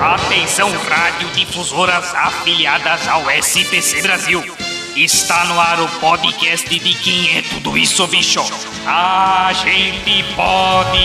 Atenção, radiodifusoras afiliadas ao SPC Brasil. Está no ar o podcast de quem é tudo isso, bicho. A gente pode.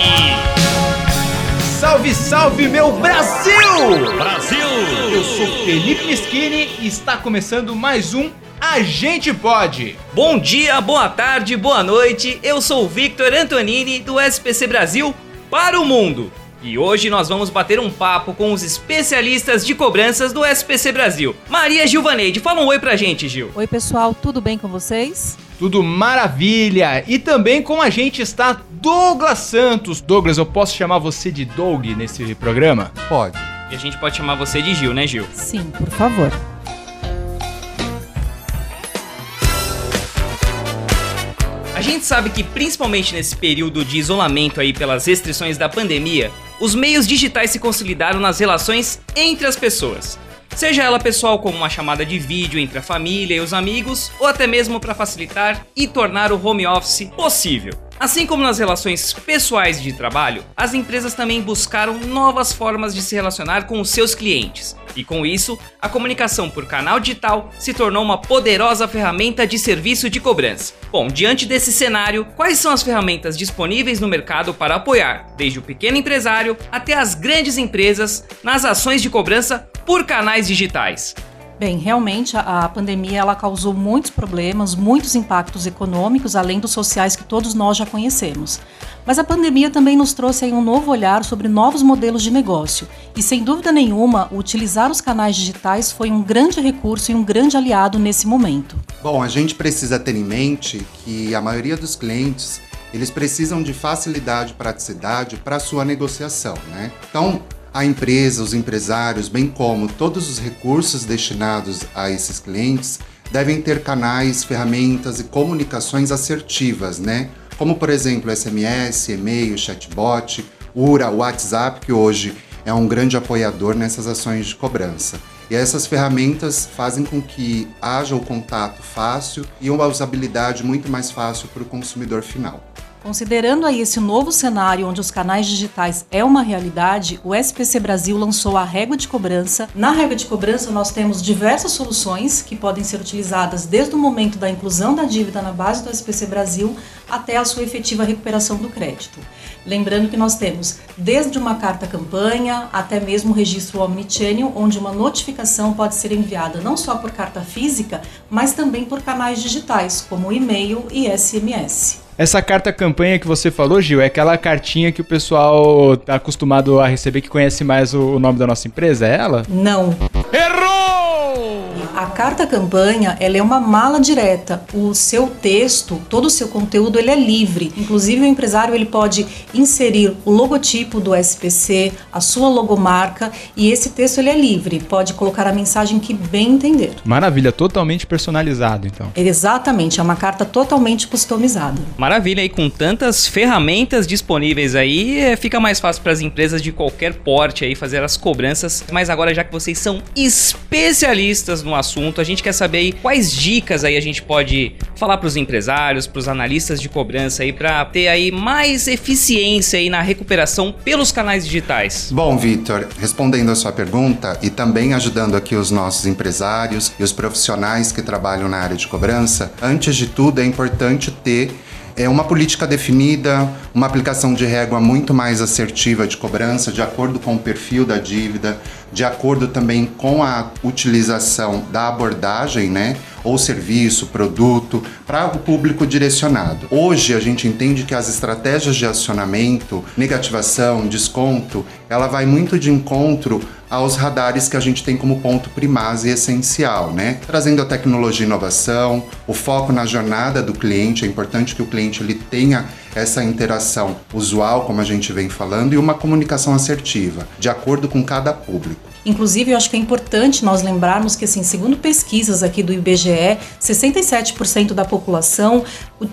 Salve, salve, meu Brasil! Brasil! Eu sou Felipe Mischini e está começando mais um A Gente Pode. Bom dia, boa tarde, boa noite. Eu sou o Victor Antonini do SPC Brasil para o mundo. E hoje nós vamos bater um papo com os especialistas de cobranças do SPC Brasil. Maria Gilvaneide, fala um oi pra gente, Gil. Oi, pessoal, tudo bem com vocês? Tudo maravilha! E também com a gente está Douglas Santos. Douglas, eu posso chamar você de Doug nesse programa? Pode. E a gente pode chamar você de Gil, né, Gil? Sim, por favor. Gente sabe que principalmente nesse período de isolamento aí pelas restrições da pandemia, os meios digitais se consolidaram nas relações entre as pessoas. Seja ela pessoal como uma chamada de vídeo entre a família e os amigos, ou até mesmo para facilitar e tornar o home office possível. Assim como nas relações pessoais de trabalho, as empresas também buscaram novas formas de se relacionar com os seus clientes. E com isso, a comunicação por canal digital se tornou uma poderosa ferramenta de serviço de cobrança. Bom, diante desse cenário, quais são as ferramentas disponíveis no mercado para apoiar, desde o pequeno empresário até as grandes empresas, nas ações de cobrança por canais digitais? Bem, realmente a, pandemia ela causou muitos problemas, muitos impactos econômicos, além dos sociais que todos nós já conhecemos. Mas a pandemia também nos trouxe aí um novo olhar sobre novos modelos de negócio. E sem dúvida nenhuma, utilizar os canais digitais foi um grande recurso e um grande aliado nesse momento. Bom, a gente precisa ter em mente que a maioria dos clientes eles precisam de facilidade e praticidade para sua negociação, né? Então, a empresa, os empresários, bem como todos os recursos destinados a esses clientes, devem ter canais, ferramentas e comunicações assertivas, né? Como, por exemplo, SMS, e-mail, chatbot, URA, WhatsApp, que hoje é um grande apoiador nessas ações de cobrança. E essas ferramentas fazem com que haja o contato fácil e uma usabilidade muito mais fácil para o consumidor final. Considerando aí esse novo cenário onde os canais digitais é uma realidade, o SPC Brasil lançou a régua de cobrança. Na régua de cobrança nós temos diversas soluções que podem ser utilizadas desde o momento da inclusão da dívida na base do SPC Brasil até a sua efetiva recuperação do crédito. Lembrando que nós temos desde uma carta campanha até mesmo o registro omnichannel, onde uma notificação pode ser enviada não só por carta física, mas também por canais digitais, como e-mail e SMS. Essa carta campanha que você falou, Gil, é aquela cartinha que o pessoal tá acostumado a receber que conhece mais o nome da nossa empresa? É ela? Não. Errou! A carta campanha, ela é uma mala direta. O seu texto, todo o seu conteúdo, ele é livre. Inclusive o empresário ele pode inserir o logotipo do SPC, a sua logomarca e esse texto ele é livre. Pode colocar a mensagem que bem entender. Maravilha, totalmente personalizado, então. Exatamente, é uma carta totalmente customizada. Maravilha, aí com tantas ferramentas disponíveis aí, é, fica mais fácil para as empresas de qualquer porte aí fazer as cobranças. Mas agora, já que vocês são especialistas no assunto, a gente quer saber aí quais dicas aí a gente pode falar para os empresários, para os analistas de cobrança aí, para ter aí mais eficiência aí na recuperação pelos canais digitais. Bom, Vitor, respondendo a sua pergunta e também ajudando aqui os nossos empresários e os profissionais que trabalham na área de cobrança, antes de tudo é importante ter é uma política definida, uma aplicação de régua muito mais assertiva de cobrança, de acordo com o perfil da dívida, de acordo também com a utilização da abordagem, né? Ou serviço, produto, para o público direcionado. Hoje a gente entende que as estratégias de acionamento, negativação, desconto, ela vai muito de encontro aos radares que a gente tem como ponto primaz e essencial, né? Trazendo a tecnologia e inovação, o foco na jornada do cliente, é importante que o cliente ele tenha essa interação usual, como a gente vem falando, e uma comunicação assertiva, de acordo com cada público. Inclusive, eu acho que é importante nós lembrarmos que, assim, segundo pesquisas aqui do IBGE, 67% da população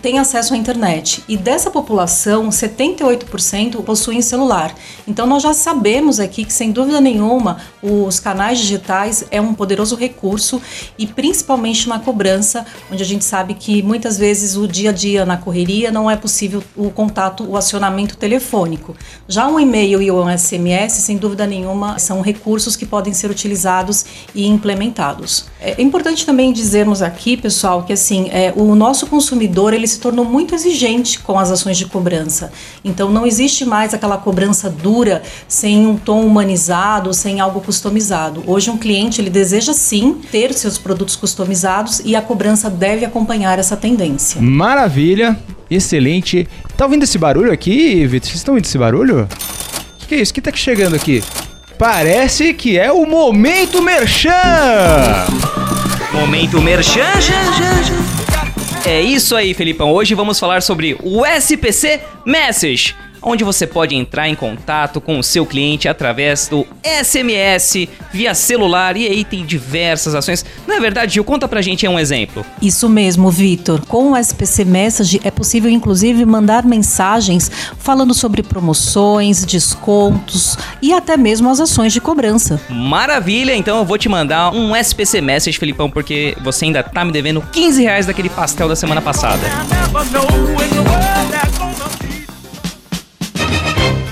tem acesso à internet. E dessa população, 78% possuem celular. Então, nós já sabemos aqui que, sem dúvida nenhuma, os canais digitais é um poderoso recurso e principalmente na cobrança, onde a gente sabe que muitas vezes o dia a dia na correria não é possível o contato, o acionamento telefônico. Já um e-mail e um SMS, sem dúvida nenhuma, são recursos que podem ser utilizados e implementados. É importante também dizermos aqui, pessoal, que assim, é, o nosso consumidor ele se tornou muito exigente com as ações de cobrança. Então não existe mais aquela cobrança dura, sem um tom humanizado, sem algo customizado. Hoje um cliente ele deseja sim ter seus produtos customizados e a cobrança deve acompanhar essa tendência. Maravilha, excelente. Tá ouvindo esse barulho aqui, Vitor? Vocês estão ouvindo esse barulho? O que é isso? O que tá chegando aqui? Parece que é o Momento Merchan! Momento Merchan! É isso aí, Felipão. Hoje vamos falar sobre o SPC Message onde você pode entrar em contato com o seu cliente através do SMS, via celular, e aí tem diversas ações. Não é verdade, Gil? Conta pra gente um exemplo. Isso mesmo, Vitor. Com o SPC Message é possível, inclusive, mandar mensagens falando sobre promoções, descontos e até mesmo as ações de cobrança. Maravilha! Então eu vou te mandar um SPC Message, Felipão, porque você ainda tá me devendo 15 reais daquele pastel da semana passada.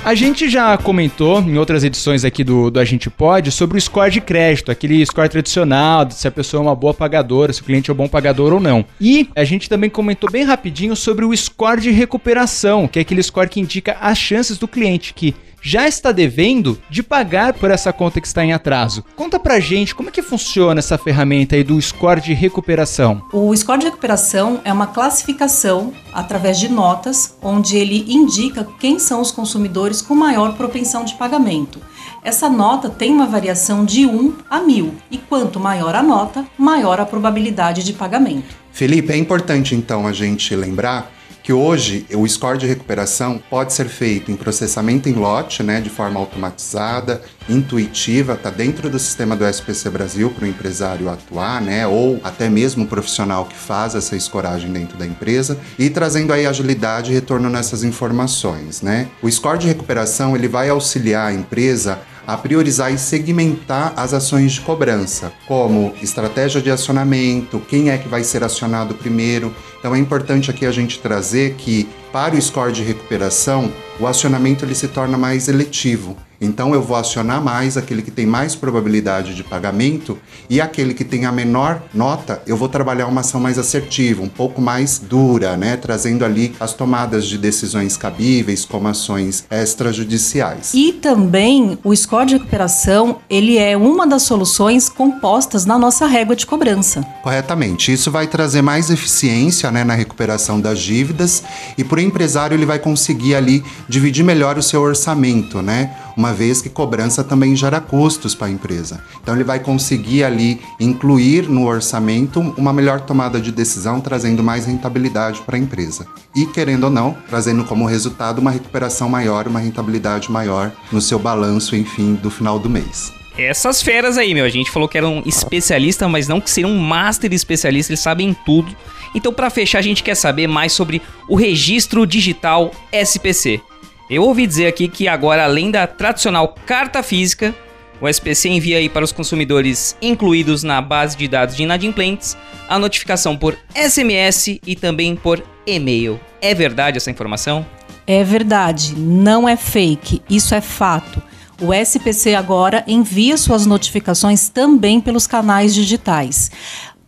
A gente já comentou em outras edições aqui do, do A Gente Pode sobre o score de crédito, aquele score tradicional, se a pessoa é uma boa pagadora, se o cliente é um bom pagador ou não. E a gente também comentou bem rapidinho sobre o score de recuperação, que é aquele score que indica as chances do cliente, que já está devendo de pagar por essa conta que está em atraso. Conta pra gente como é que funciona essa ferramenta aí do score de recuperação. O score de recuperação é uma classificação através de notas, onde ele indica quem são os consumidores com maior propensão de pagamento. Essa nota tem uma variação de 1 a 1000, e quanto maior a nota, maior a probabilidade de pagamento. Felipe, é importante então a gente lembrar que hoje o score de recuperação pode ser feito em processamento em lote, né, de forma automatizada, intuitiva, está dentro do sistema do SPC Brasil para o empresário atuar, né, ou até mesmo o profissional que faz essa escoragem dentro da empresa e trazendo aí agilidade e retorno nessas informações, né. O score de recuperação ele vai auxiliar a empresa a priorizar e segmentar as ações de cobrança, como estratégia de acionamento, quem é que vai ser acionado primeiro. Então é importante aqui a gente trazer que para o score de recuperação, o acionamento ele se torna mais eletivo. Então eu vou acionar mais aquele que tem mais probabilidade de pagamento e aquele que tem a menor nota, eu vou trabalhar uma ação mais assertiva, um pouco mais dura, né, trazendo ali as tomadas de decisões cabíveis como ações extrajudiciais. E também o score de recuperação, ele é uma das soluções compostas na nossa régua de cobrança. Corretamente. Isso vai trazer mais eficiência, né, na recuperação das dívidas e para o empresário ele vai conseguir ali dividir melhor o seu orçamento, né? Uma vez que cobrança também gera custos para a empresa. Então ele vai conseguir ali incluir no orçamento uma melhor tomada de decisão, trazendo mais rentabilidade para a empresa. E querendo ou não, trazendo como resultado uma recuperação maior, uma rentabilidade maior no seu balanço, enfim, do final do mês. Essas feras aí, meu, a gente falou que eram especialistas, mas não que seriam master especialistas, eles sabem tudo. Então, para fechar, a gente quer saber mais sobre o registro digital SPC. Eu ouvi dizer aqui que agora, além da tradicional carta física, o SPC envia aí para os consumidores incluídos na base de dados de inadimplentes a notificação por SMS e também por e-mail. É verdade essa informação? É verdade, não é fake, isso é fato. O SPC agora envia suas notificações também pelos canais digitais.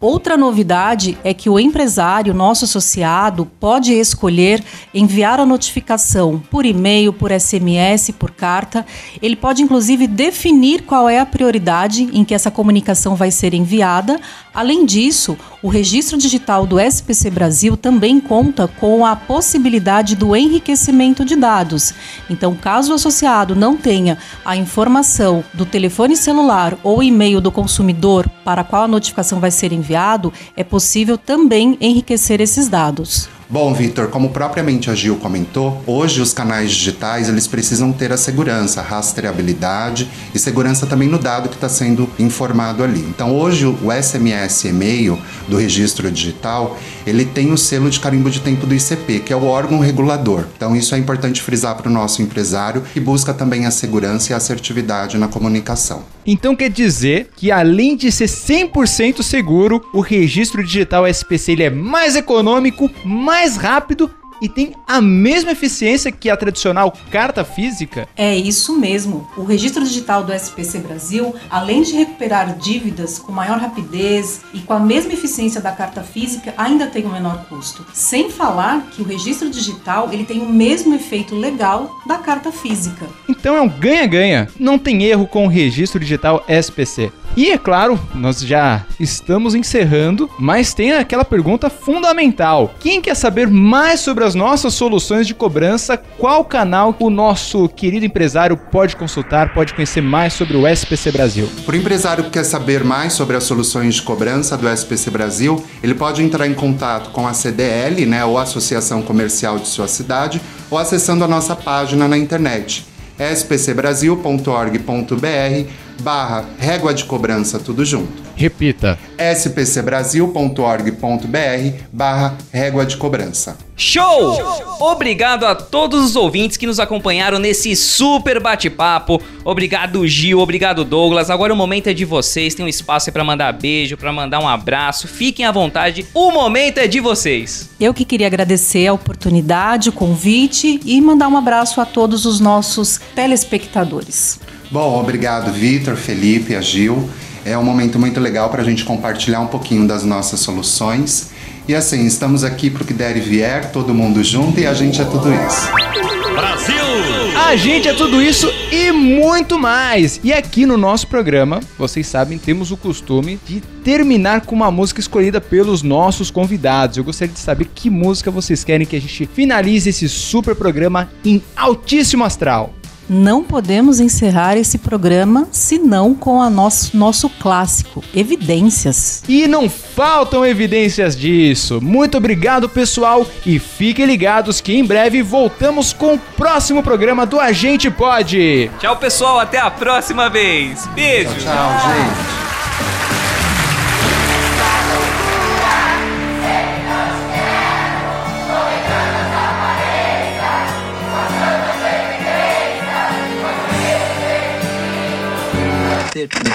Outra novidade é que o empresário, nosso associado, pode escolher enviar a notificação por e-mail, por SMS, por carta. Ele pode inclusive definir qual é a prioridade em que essa comunicação vai ser enviada. Além disso, o registro digital do SPC Brasil também conta com a possibilidade do enriquecimento de dados. Então, caso o associado não tenha a informação do telefone celular ou e-mail do consumidor para qual a notificação vai ser enviada, enviado, é possível também enriquecer esses dados. Bom, Vitor, como propriamente a Gil comentou, hoje os canais digitais eles precisam ter a segurança, rastreabilidade e segurança também no dado que está sendo informado ali. Então, hoje o SMS e-mail do registro digital ele tem o selo de carimbo de tempo do ICP, que é o órgão regulador. Então, isso é importante frisar para o nosso empresário que busca também a segurança e a assertividade na comunicação. Então quer dizer que além de ser 100% seguro, o registro digital SPC ele é mais econômico, mais rápido e tem a mesma eficiência que a tradicional carta física? É isso mesmo. O registro digital do SPC Brasil, além de recuperar dívidas com maior rapidez e com a mesma eficiência da carta física, ainda tem um menor custo. Sem falar que o registro digital ele tem o mesmo efeito legal da carta física. Então é um ganha-ganha. Não tem erro com o registro digital SPC. E é claro, nós já estamos encerrando, mas tem aquela pergunta fundamental: quem quer saber mais sobre as nossas soluções de cobrança? Qual canal o nosso querido empresário pode consultar, pode conhecer mais sobre o SPC Brasil? Para o empresário que quer saber mais sobre as soluções de cobrança do SPC Brasil, ele pode entrar em contato com a CDL, né, ou Associação Comercial de sua cidade, ou acessando a nossa página na internet spcbrasil.org.br barra régua de cobrança tudo junto. Repita. spcbrasil.org.br barra régua de cobrança. Show! Obrigado a todos os ouvintes que nos acompanharam nesse super bate-papo. Obrigado, Gil. Obrigado, Douglas. Agora o momento é de vocês. Tem um espaço aí pra mandar beijo, pra mandar um abraço. Fiquem à vontade. O momento é de vocês. Eu que queria agradecer a oportunidade, o convite e mandar um abraço a todos os nossos telespectadores. Bom, obrigado, Vitor, Felipe, a Gil. É um momento muito legal para a gente compartilhar um pouquinho das nossas soluções. E assim, estamos aqui para o que der e vier, todo mundo junto e a gente é tudo isso. Brasil! A gente é tudo isso e muito mais! E aqui no nosso programa, vocês sabem, temos o costume de terminar com uma música escolhida pelos nossos convidados. Eu gostaria de saber que música vocês querem que a gente finalize esse super programa em altíssimo astral não podemos encerrar esse programa senão com a nosso, nosso clássico, Evidências. E não faltam evidências disso. Muito obrigado, pessoal, e fiquem ligados que em breve voltamos com o próximo programa do Agente Pode. Tchau, pessoal, até a próxima vez. Beijo. Tchau, tchau gente. did.